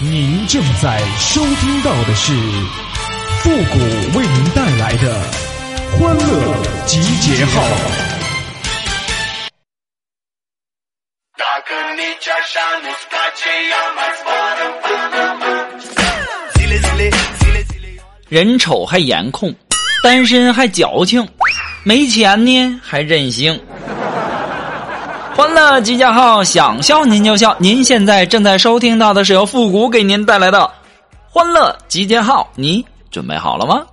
您正在收听到的是复古为您带来的欢乐集结号。人丑还颜控，单身还矫情，没钱呢还任性。欢乐集结号，想笑您就笑。您现在正在收听到的是由复古给您带来的欢乐集结号，你准备好了吗？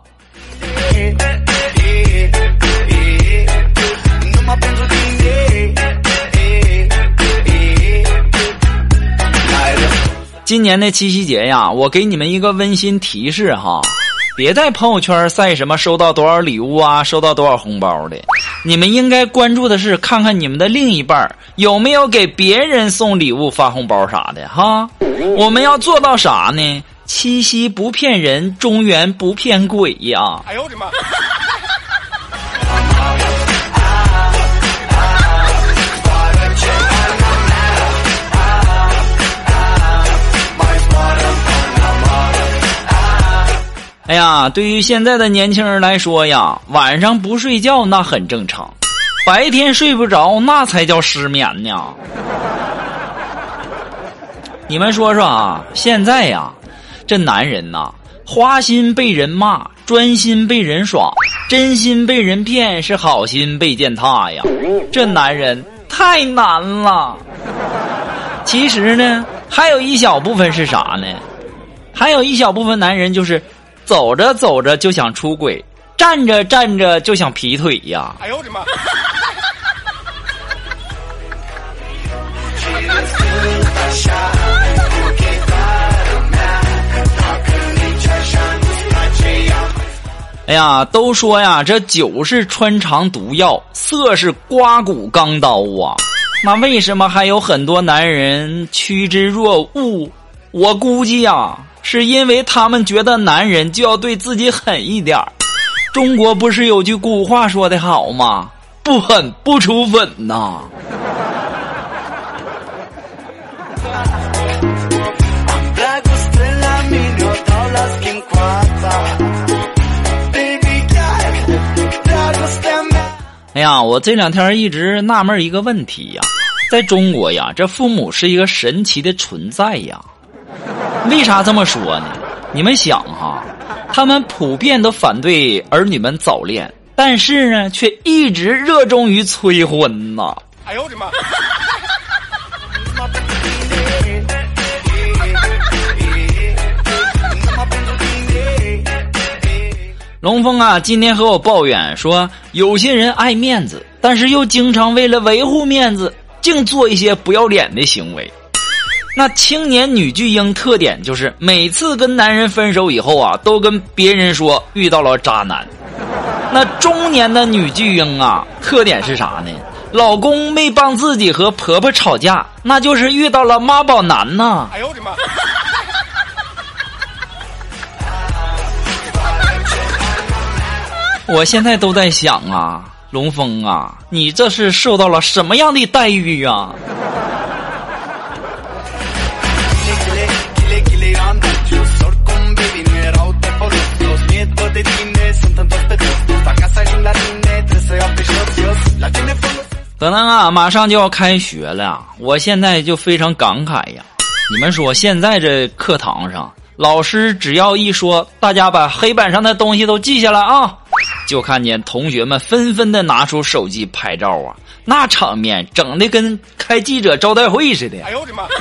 今年的七夕节呀，我给你们一个温馨提示哈，别在朋友圈晒什么收到多少礼物啊，收到多少红包的。你们应该关注的是，看看你们的另一半有没有给别人送礼物、发红包啥的哈。我们要做到啥呢？七夕不骗人，中原不骗鬼呀！哎呦我的妈！哎呀，对于现在的年轻人来说呀，晚上不睡觉那很正常，白天睡不着那才叫失眠呢。你们说说啊，现在呀，这男人呐，花心被人骂，专心被人耍，真心被人骗，是好心被践踏呀。这男人太难了。其实呢，还有一小部分是啥呢？还有一小部分男人就是。走着走着就想出轨，站着站着就想劈腿呀！哎呦我的妈！哎呀，都说呀，这酒是穿肠毒药，色是刮骨钢刀啊！那为什么还有很多男人趋之若鹜？我估计呀。是因为他们觉得男人就要对自己狠一点中国不是有句古话说的好吗？不狠不出粉呐。哎呀，我这两天一直纳闷一个问题呀，在中国呀，这父母是一个神奇的存在呀。为啥这么说呢？你们想哈，他们普遍都反对儿女们早恋，但是呢，却一直热衷于催婚呐。哎呦我的妈！龙峰啊，今天和我抱怨说，有些人爱面子，但是又经常为了维护面子，竟做一些不要脸的行为。那青年女巨婴特点就是每次跟男人分手以后啊，都跟别人说遇到了渣男。那中年的女巨婴啊，特点是啥呢？老公没帮自己和婆婆吵架，那就是遇到了妈宝男呐。哎呦我的妈！我现在都在想啊，龙峰啊，你这是受到了什么样的待遇啊？等等啊，马上就要开学了，我现在就非常感慨呀。你们说，现在这课堂上，老师只要一说，大家把黑板上的东西都记下来啊，就看见同学们纷纷的拿出手机拍照啊，那场面整的跟开记者招待会似的。哎呦我的妈！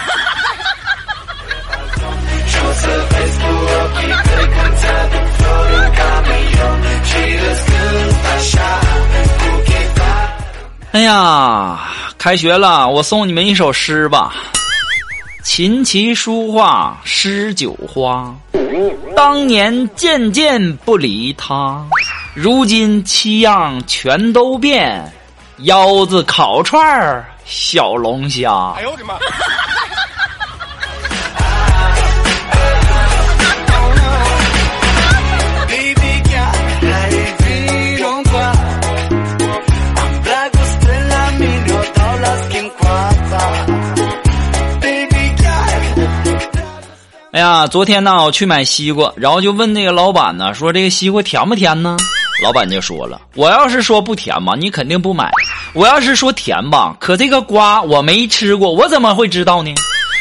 哎呀，开学了，我送你们一首诗吧。琴棋书画诗酒花，当年件件不离他，如今七样全都变，腰子烤串儿，小龙虾。哎呦我的妈！哎呀，昨天呢，我去买西瓜，然后就问那个老板呢，说这个西瓜甜不甜呢？老板就说了，我要是说不甜嘛，你肯定不买；我要是说甜吧，可这个瓜我没吃过，我怎么会知道呢？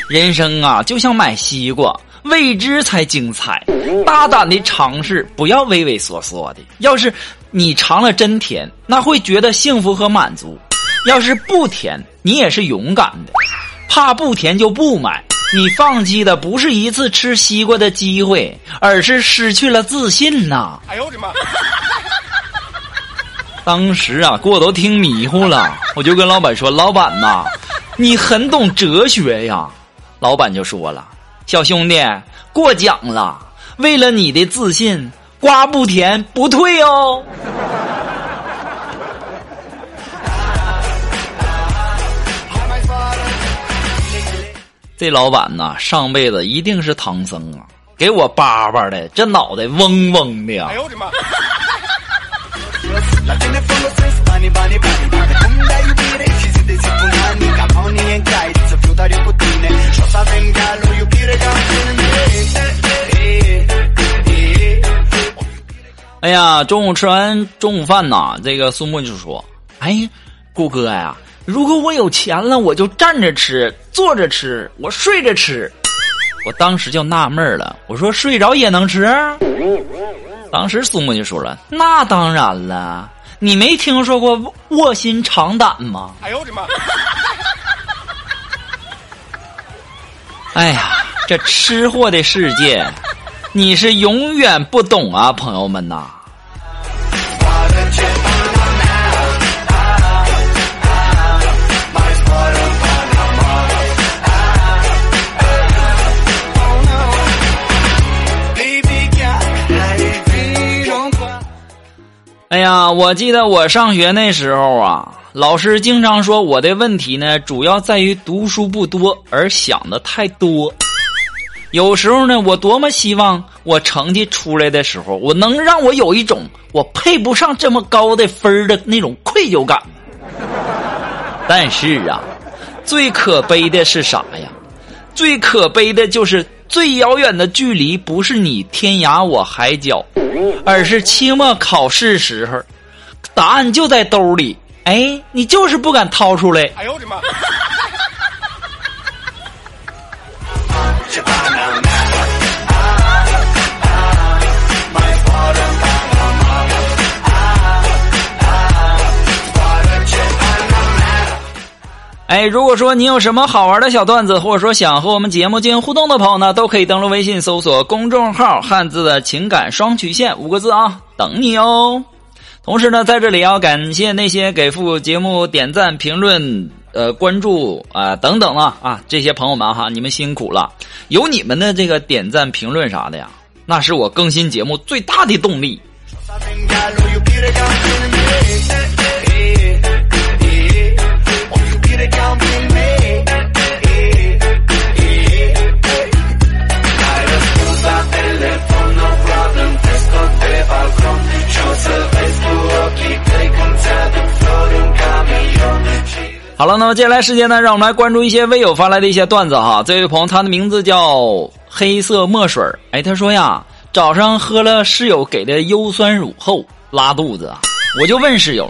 人生啊，就像买西瓜，未知才精彩。大胆的尝试，不要畏畏缩缩的。要是你尝了真甜，那会觉得幸福和满足；要是不甜，你也是勇敢的。怕不甜就不买。你放弃的不是一次吃西瓜的机会，而是失去了自信呐！哎呦我的妈！当时啊，给我都听迷糊了，我就跟老板说：“老板呐，你很懂哲学呀。”老板就说了：“小兄弟，过奖了。为了你的自信，瓜不甜不退哦。”这老板呐，上辈子一定是唐僧啊，给我叭叭的，这脑袋嗡嗡的呀！哎呦我的妈！哎呀，中午吃完中午饭呐，这个苏木就说：“哎，顾哥呀。”如果我有钱了，我就站着吃，坐着吃，我睡着吃。我当时就纳闷了，我说睡着也能吃？当时苏木就说了：“那当然了，你没听说过卧薪尝胆吗？”哎呦我的妈！哎呀，这吃货的世界，你是永远不懂啊，朋友们呐！哎呀，我记得我上学那时候啊，老师经常说我的问题呢，主要在于读书不多而想的太多。有时候呢，我多么希望我成绩出来的时候，我能让我有一种我配不上这么高的分的那种愧疚感。但是啊，最可悲的是啥呀？最可悲的就是最遥远的距离，不是你天涯我海角。而是期末考试时候，答案就在兜里，哎，你就是不敢掏出来。哎呦我的妈！哎，如果说你有什么好玩的小段子，或者说想和我们节目进行互动的朋友呢，都可以登录微信搜索公众号“汉字的情感双曲线”五个字啊，等你哦。同时呢，在这里要感谢那些给副节目点赞、评论、呃关注啊等等啊啊这些朋友们哈，你们辛苦了，有你们的这个点赞、评论啥的呀，那是我更新节目最大的动力。好了，那么接下来时间呢，让我们来关注一些微友发来的一些段子哈。这位朋友，他的名字叫黑色墨水儿哎，他说呀，早上喝了室友给的优酸乳后拉肚子，我就问室友，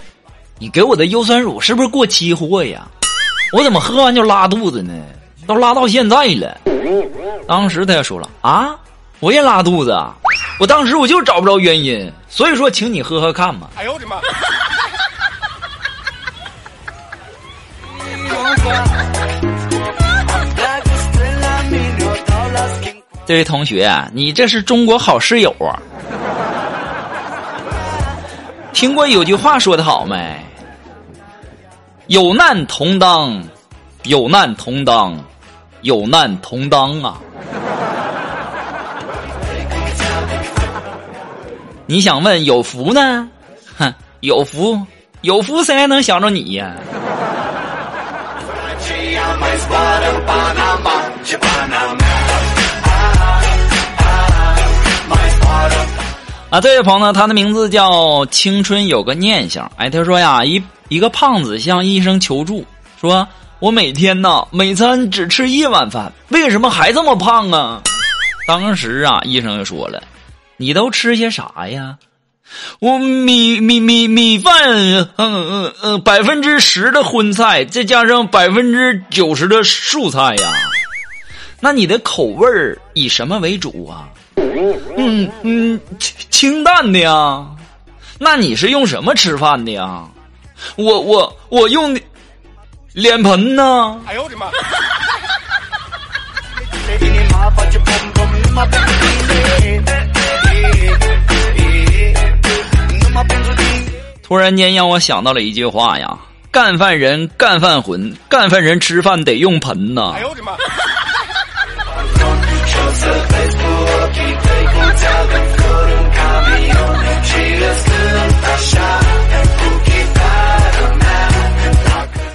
你给我的优酸乳是不是过期货呀？我怎么喝完就拉肚子呢？都拉到现在了。当时他就说了啊，我也拉肚子。我当时我就找不着原因，所以说请你喝喝看嘛。哎呦我的妈！这位同学，你这是中国好室友啊！听过有句话说的好没？有难同当，有难同当，有难同当啊！你想问有福呢？哼，有福，有福谁还能想着你呀？啊这位朋友，他的名字叫青春有个念想。哎，他说呀，一一个胖子向医生求助，说我每天呢每餐只吃一碗饭，为什么还这么胖啊？当时啊，医生就说了：“你都吃些啥呀？”我米米米米饭，嗯嗯嗯，百分之十的荤菜，再加上百分之九十的素菜呀。那你的口味儿以什么为主啊？嗯嗯，清清淡的呀。那你是用什么吃饭的呀？我我我用脸盆呢。哎呦我的妈！突然间让我想到了一句话呀：干饭人干饭魂，干饭人吃饭得用盆呐。哎呦我的妈！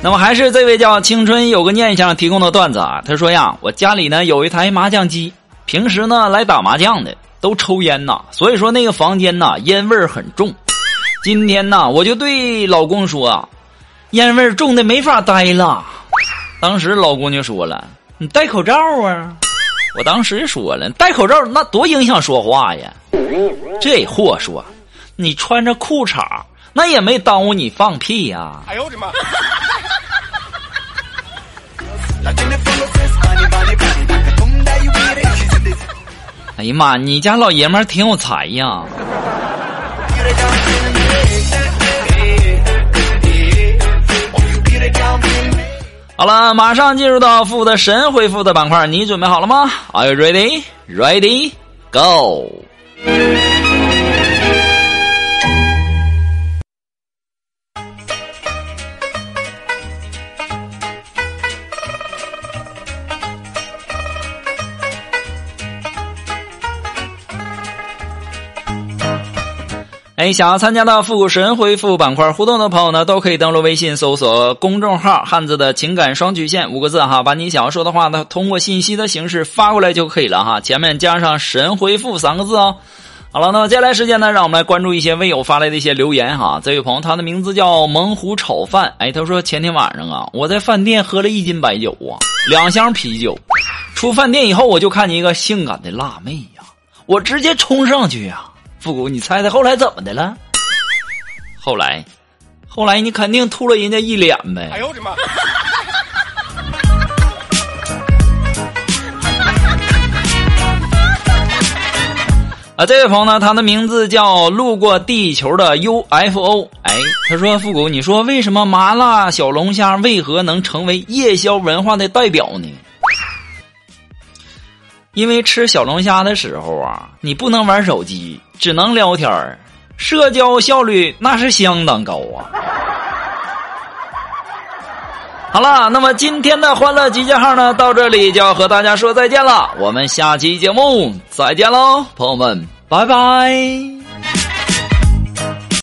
那么还是这位叫青春有个念想提供的段子啊，他说呀，我家里呢有一台麻将机，平时呢来打麻将的都抽烟呐，所以说那个房间呐烟味儿很重。今天呐我就对老公说啊，烟味儿重的没法待了。当时老公就说了，你戴口罩啊。我当时说了，戴口罩那多影响说话呀。这货说，你穿着裤衩那也没耽误你放屁呀。哎呦我的妈！哎呀妈！你家老爷们儿挺有才呀。好了，马上进入到负的神回复的板块，你准备好了吗？Are you ready? Ready? Go! 哎，想要参加到复古神回复板块互动的朋友呢，都可以登录微信搜索公众号“汉字的情感双曲线”五个字哈，把你想要说的话呢，通过信息的形式发过来就可以了哈，前面加上“神回复”三个字哦。好了，那么接下来时间呢，让我们来关注一些微友发来的一些留言哈。这位朋友，他的名字叫猛虎炒饭，哎，他说前天晚上啊，我在饭店喝了一斤白酒啊，两箱啤酒，出饭店以后我就看见一个性感的辣妹呀，我直接冲上去呀。复古，你猜猜后来怎么的了？后来，后来你肯定吐了人家一脸呗！哎呦我的妈！啊，这位朋友呢，他的名字叫路过地球的 UFO。哎，他说：“复古，你说为什么麻辣小龙虾为何能成为夜宵文化的代表呢？”因为吃小龙虾的时候啊，你不能玩手机，只能聊天儿，社交效率那是相当高啊。好了，那么今天的欢乐集结号呢，到这里就要和大家说再见了。我们下期节目再见喽，朋友们，拜拜。